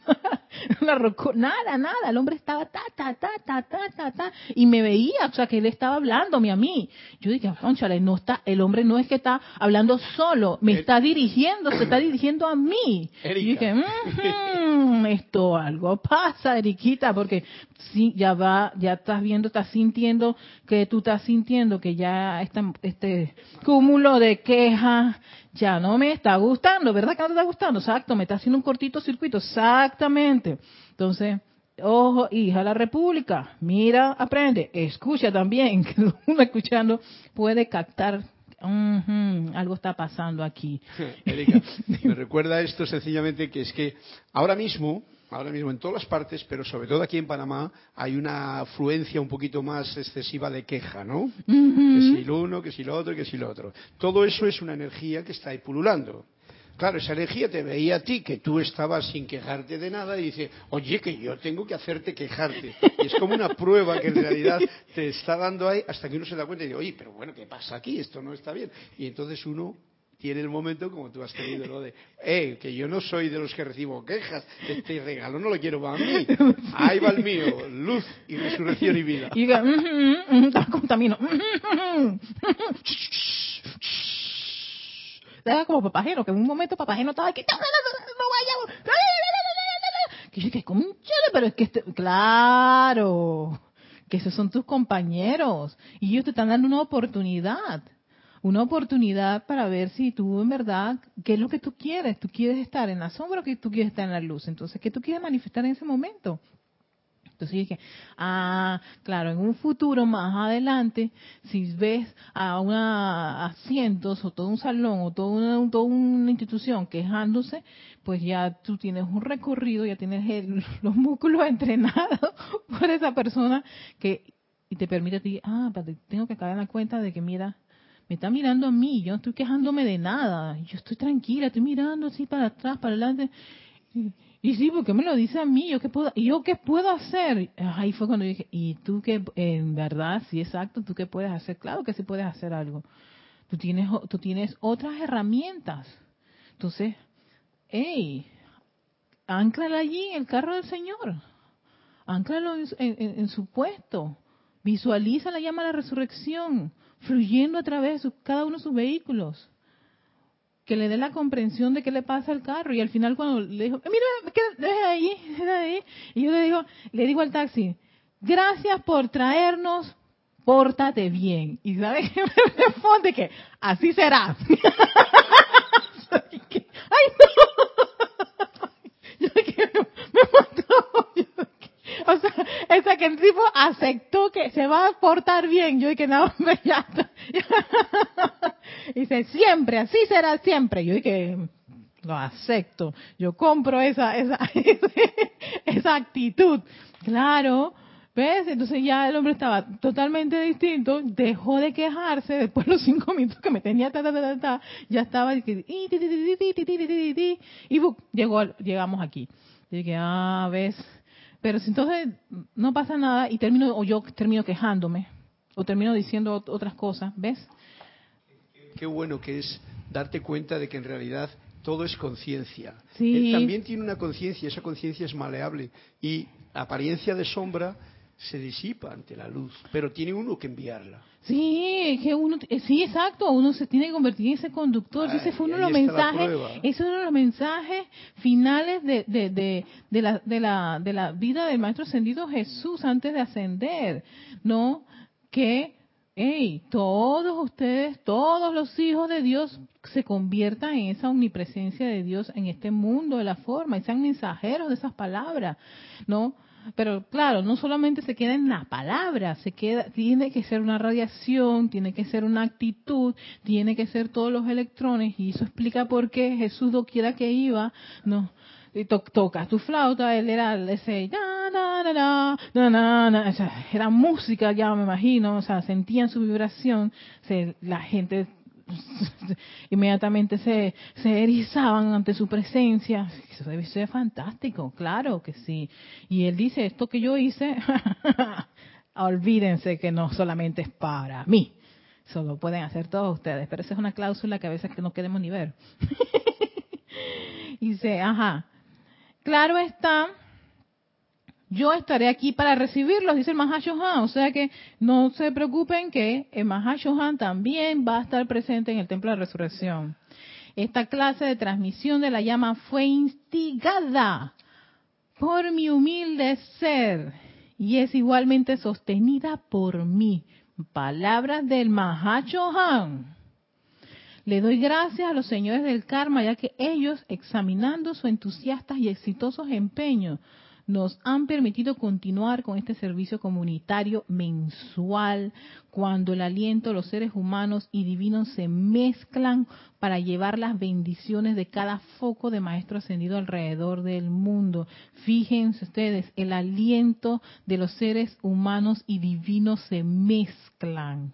*laughs* nada, nada, el hombre estaba ta, ta, ta, ta, ta, ta, ta, y me veía, o sea, que él estaba hablándome a mí. Yo dije, conchale, no está, el hombre no es que está hablando solo, me está dirigiendo, se está dirigiendo a mí. Y dije, esto algo pasa, Eriquita, porque sí, ya va, ya estás viendo, estás sintiendo que tú estás sintiendo que ya este cúmulo de quejas ya no me está gustando, ¿verdad que no te está gustando? Exacto, me está haciendo un cortito circuito, exactamente. Entonces, ojo, hija de la República, mira, aprende, escucha también, *laughs* que uno escuchando puede captar algo está pasando aquí. *laughs* Me recuerda esto sencillamente que es que ahora mismo ahora mismo en todas las partes, pero sobre todo aquí en Panamá, hay una afluencia un poquito más excesiva de queja, ¿no? Que si lo uno, que si lo otro, que si lo otro. Todo eso es una energía que está ahí pululando. Claro, esa energía te veía a ti que tú estabas sin quejarte de nada y dice, oye, que yo tengo que hacerte quejarte. Y es como una prueba que en realidad te está dando ahí hasta que uno se da cuenta y dice, oye, pero bueno, ¿qué pasa aquí? Esto no está bien. Y entonces uno tiene el momento como tú has tenido, ¿no? De, eh, que yo no soy de los que recibo quejas, este regalo no lo quiero para mí. *laughs* Ahí va el mío, luz y resurrección y vida. Y diga, mm, contamino. Era como papageno, que en un momento papageno estaba aquí, no vayamos, que yo que pero es que este, claro, que esos son tus compañeros y ellos te están dando una oportunidad una oportunidad para ver si tú en verdad, qué es lo que tú quieres. ¿Tú quieres estar en la sombra o que tú quieres estar en la luz? Entonces, ¿qué tú quieres manifestar en ese momento? Entonces dije, ah, claro, en un futuro más adelante, si ves a una a cientos o todo un salón o toda una, toda una institución quejándose, pues ya tú tienes un recorrido, ya tienes *laughs* los músculos entrenados *laughs* por esa persona que y te permite a ti, ah, tengo que caer en la cuenta de que mira, me está mirando a mí, yo no estoy quejándome de nada, yo estoy tranquila, estoy mirando así para atrás, para adelante. Y, sí, porque me lo dice a mí, yo qué puedo, yo qué puedo hacer. Ahí fue cuando dije, y tú qué, en verdad, sí, exacto, tú qué puedes hacer, claro que sí puedes hacer algo. Tú tienes, tú tienes otras herramientas. Entonces, hey, anclala allí en el carro del Señor, anclalo en, en su puesto, visualiza la llama de la resurrección fluyendo a través de cada uno de sus vehículos. Que le dé la comprensión de qué le pasa al carro. Y al final cuando le dijo, mira, deja ahí, *laughs* deja ahí. Y yo le digo, le digo al taxi, gracias por traernos, pórtate bien. Y sabe que *laughs* me responde que así será. *laughs* Ay, no. Yo que me O sea, esa que el tipo aceptó que se va a portar bien. Yo dije, no, ya está. Dice, siempre, así será siempre. Yo dije, lo acepto. Yo compro esa, esa, esa actitud. Claro. ¿Ves? Entonces ya el hombre estaba totalmente distinto, dejó de quejarse, después de los cinco minutos que me tenía, ta, ta, ta, ta, ya estaba, y llegó, llegamos aquí. Y dije, ah, ves, pero si entonces no pasa nada y termino, o yo termino quejándome, o termino diciendo otras cosas, ¿ves? Qué bueno que es darte cuenta de que en realidad todo es conciencia. Sí. Él también tiene una conciencia, esa conciencia es maleable. Y apariencia de sombra se disipa ante la luz, pero tiene uno que enviarla. Sí, que uno, eh, sí, exacto, uno se tiene que convertir en ese conductor. ese fue uno de los mensajes, ese uno de los mensajes finales de, de, de, de, la, de, la, de la vida del Maestro Ascendido Jesús antes de ascender, ¿no? Que, hey, todos ustedes, todos los hijos de Dios se conviertan en esa omnipresencia de Dios en este mundo de la forma y sean mensajeros de esas palabras, ¿no? Pero claro, no solamente se queda en la palabra, se queda, tiene que ser una radiación, tiene que ser una actitud, tiene que ser todos los electrones, y eso explica por qué Jesús quiera que iba, no, y tocas tu flauta, él era ese, era música ya me imagino, o sea, sentían su vibración, la gente *laughs* inmediatamente se, se erizaban ante su presencia. Eso debe ser fantástico, claro que sí. Y él dice, esto que yo hice, *laughs* olvídense que no solamente es para mí, solo pueden hacer todos ustedes, pero esa es una cláusula que a veces no queremos ni ver. *laughs* y dice, ajá, claro está yo estaré aquí para recibirlos, dice el Mahashohan. O sea que no se preocupen que el Mahashohan también va a estar presente en el Templo de Resurrección. Esta clase de transmisión de la llama fue instigada por mi humilde ser y es igualmente sostenida por mí. Palabras del Mahashohan. Le doy gracias a los señores del karma, ya que ellos, examinando su entusiastas y exitosos empeños nos han permitido continuar con este servicio comunitario mensual, cuando el aliento de los seres humanos y divinos se mezclan para llevar las bendiciones de cada foco de Maestro Ascendido alrededor del mundo. Fíjense ustedes, el aliento de los seres humanos y divinos se mezclan.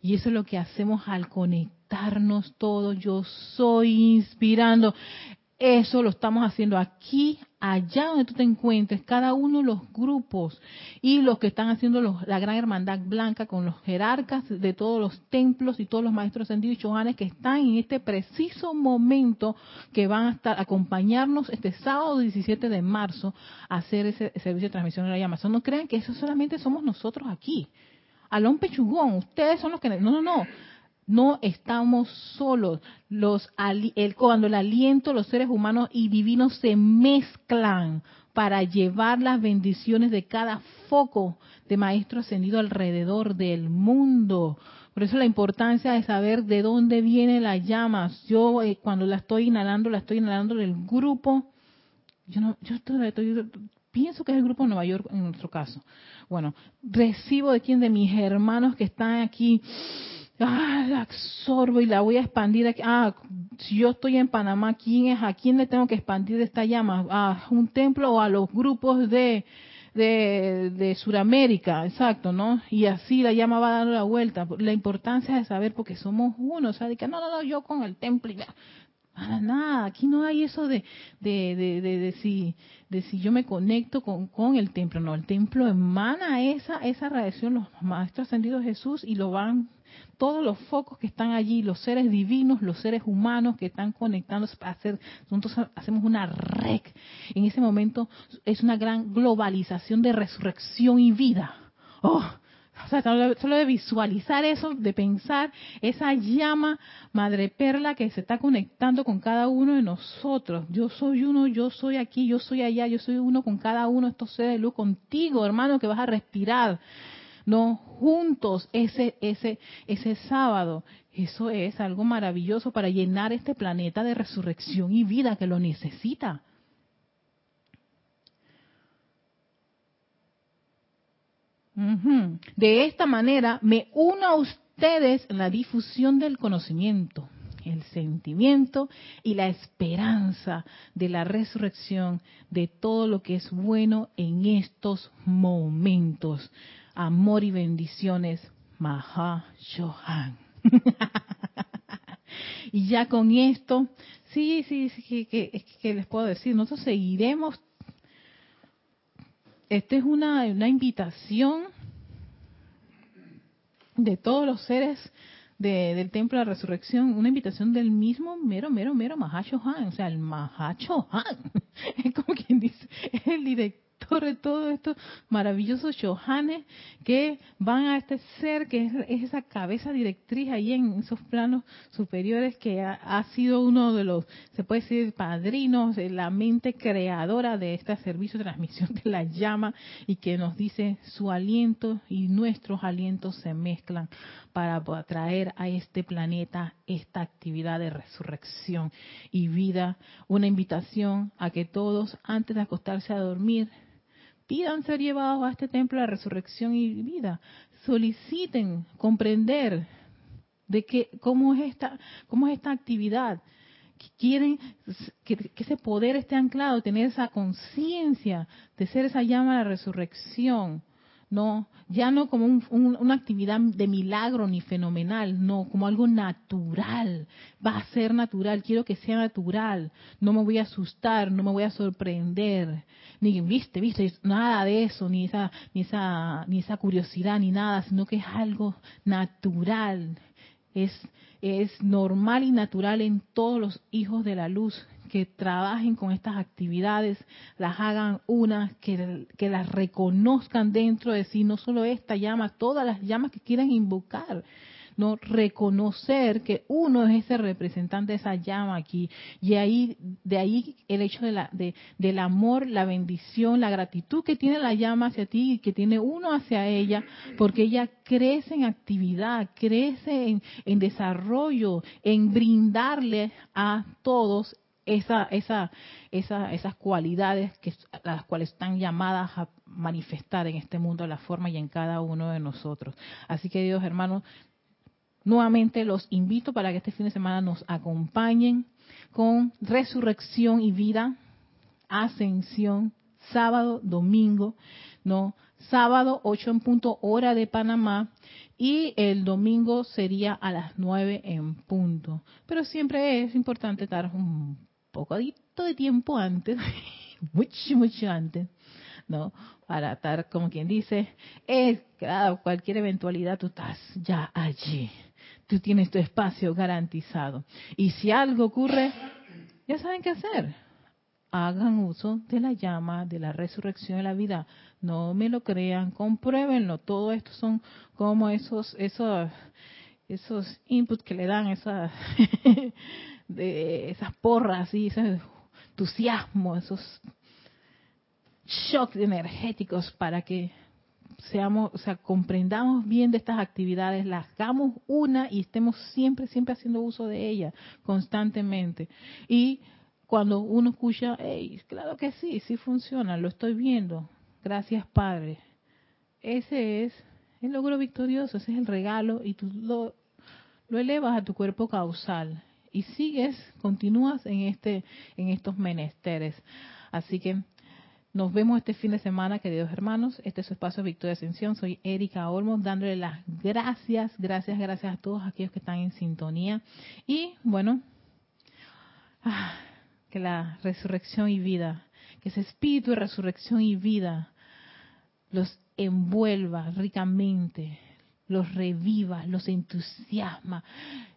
Y eso es lo que hacemos al conectarnos todos. Yo soy inspirando. Eso lo estamos haciendo aquí, allá donde tú te encuentres, cada uno de los grupos y los que están haciendo la gran hermandad blanca con los jerarcas de todos los templos y todos los maestros ascendidos y chohanes que están en este preciso momento que van a estar acompañarnos este sábado 17 de marzo a hacer ese servicio de transmisión de la llama. no crean que eso solamente somos nosotros aquí. Alón Pechugón, ustedes son los que... No, no, no no estamos solos. Los, el, cuando el aliento, los seres humanos y divinos se mezclan para llevar las bendiciones de cada foco de maestro ascendido alrededor del mundo. Por eso la importancia de saber de dónde vienen las llamas. Yo eh, cuando la estoy inhalando, la estoy inhalando del grupo. Yo no, yo estoy, pienso que es el grupo de Nueva York en nuestro caso. Bueno, recibo de quien de mis hermanos que están aquí ah, la absorbo y la voy a expandir aquí. Ah, si yo estoy en Panamá, ¿quién es? ¿A quién le tengo que expandir esta llama? ¿A un templo o a los grupos de, de, de Sudamérica? Exacto, ¿no? Y así la llama va dando la vuelta. La importancia de saber porque somos uno, o sea, que no, no, no, yo con el templo y ya. nada, aquí no hay eso de, de, de, de, de, si, de si yo me conecto con, con el templo, no, el templo emana esa, esa radiación, los maestros ascendidos Jesús y lo van todos los focos que están allí, los seres divinos, los seres humanos que están conectándose para hacer, nosotros hacemos una red. En ese momento es una gran globalización de resurrección y vida. Oh, o sea, solo de visualizar eso, de pensar esa llama madre perla que se está conectando con cada uno de nosotros. Yo soy uno, yo soy aquí, yo soy allá, yo soy uno con cada uno de estos seres de luz, contigo, hermano, que vas a respirar no juntos ese ese ese sábado. Eso es algo maravilloso para llenar este planeta de resurrección y vida que lo necesita. De esta manera me uno a ustedes en la difusión del conocimiento, el sentimiento y la esperanza de la resurrección de todo lo que es bueno en estos momentos amor y bendiciones, Maha Shohan. *laughs* y ya con esto, sí, sí, sí, que, les puedo decir, nosotros seguiremos. Esta es una, una invitación de todos los seres del Templo de la Resurrección, una invitación del mismo mero, mero, mero Mahashohan, o sea, el Mahashohan, *laughs* es como quien dice, es el director todos estos maravillosos shohanes que van a este ser que es, esa cabeza directriz ahí en esos planos superiores que ha, sido uno de los, se puede decir, padrinos, de la mente creadora de este servicio de transmisión de la llama y que nos dice su aliento y nuestros alientos se mezclan para traer a este planeta esta actividad de resurrección y vida. Una invitación a que todos, antes de acostarse a dormir, pidan ser llevados a este templo de resurrección y vida. Soliciten comprender de que, cómo es esta, cómo es esta actividad. Quieren que, que ese poder esté anclado, tener esa conciencia de ser esa llama de la resurrección no, ya no como una actividad de milagro ni fenomenal, no, como algo natural, va a ser natural, quiero que sea natural, no me voy a asustar, no me voy a sorprender, ni viste, viste, nada de eso, ni esa, ni esa, ni esa curiosidad, ni nada, sino que es algo natural, es, es normal y natural en todos los hijos de la luz que trabajen con estas actividades, las hagan unas, que, las reconozcan dentro de sí, no solo esta llama, todas las llamas que quieran invocar no reconocer que uno es ese representante de esa llama aquí. Y ahí de ahí el hecho de la de, del amor la bendición la gratitud que tiene la llama hacia ti y que tiene uno hacia ella porque ella crece en actividad crece en desarrollo en brindarle a todos esa, esa, esa, esas cualidades que las cuales están llamadas a manifestar en este mundo la forma y en cada uno de nosotros. Así que Dios, hermanos, nuevamente los invito para que este fin de semana nos acompañen con resurrección y vida, ascensión, sábado, domingo, no sábado 8 en punto hora de Panamá y el domingo sería a las 9 en punto. Pero siempre es importante estar un poquito de tiempo antes, *laughs* mucho, mucho antes, ¿no? Para estar, como quien dice, es, claro, cualquier eventualidad tú estás ya allí. Tú tienes tu espacio garantizado. Y si algo ocurre, ya saben qué hacer hagan uso de la llama de la resurrección de la vida. No me lo crean, compruébenlo. Todo esto son como esos, esos, esos inputs que le dan, esas, *laughs* de esas porras y ese entusiasmo, esos shocks energéticos para que seamos, o sea, comprendamos bien de estas actividades, las hagamos una y estemos siempre, siempre haciendo uso de ellas constantemente. Y cuando uno escucha, hey, claro que sí, sí funciona, lo estoy viendo, gracias Padre. Ese es el logro victorioso, ese es el regalo y tú lo, lo elevas a tu cuerpo causal y sigues, continúas en este, en estos menesteres. Así que nos vemos este fin de semana, queridos hermanos. Este es su espacio Victoria Ascensión. Soy Erika Olmos, dándole las gracias, gracias, gracias a todos aquellos que están en sintonía. Y bueno, ah, que la resurrección y vida, que ese espíritu de resurrección y vida los envuelva ricamente, los reviva, los entusiasma,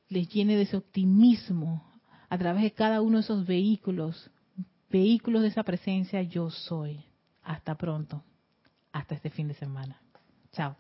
les llene de ese optimismo a través de cada uno de esos vehículos, vehículos de esa presencia yo soy. Hasta pronto, hasta este fin de semana. Chao.